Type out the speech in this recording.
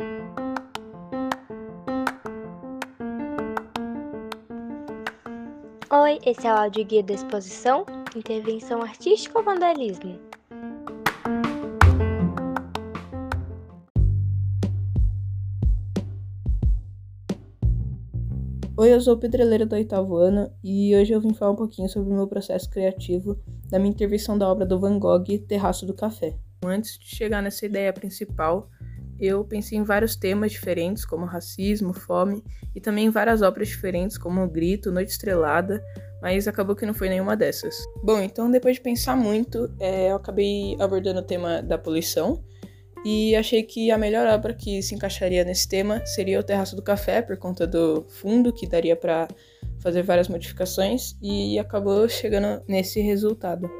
Oi, esse é o áudio guia da exposição Intervenção Artística ou Vandalismo? Oi, eu sou o pedreleiro do oitavo ano e hoje eu vim falar um pouquinho sobre o meu processo criativo da minha intervenção da obra do Van Gogh, Terraço do Café. Antes de chegar nessa ideia principal, eu pensei em vários temas diferentes, como racismo, fome, e também em várias obras diferentes, como O Grito, Noite Estrelada, mas acabou que não foi nenhuma dessas. Bom, então depois de pensar muito, é, eu acabei abordando o tema da poluição, e achei que a melhor obra que se encaixaria nesse tema seria o Terraço do Café, por conta do fundo, que daria para fazer várias modificações, e acabou chegando nesse resultado.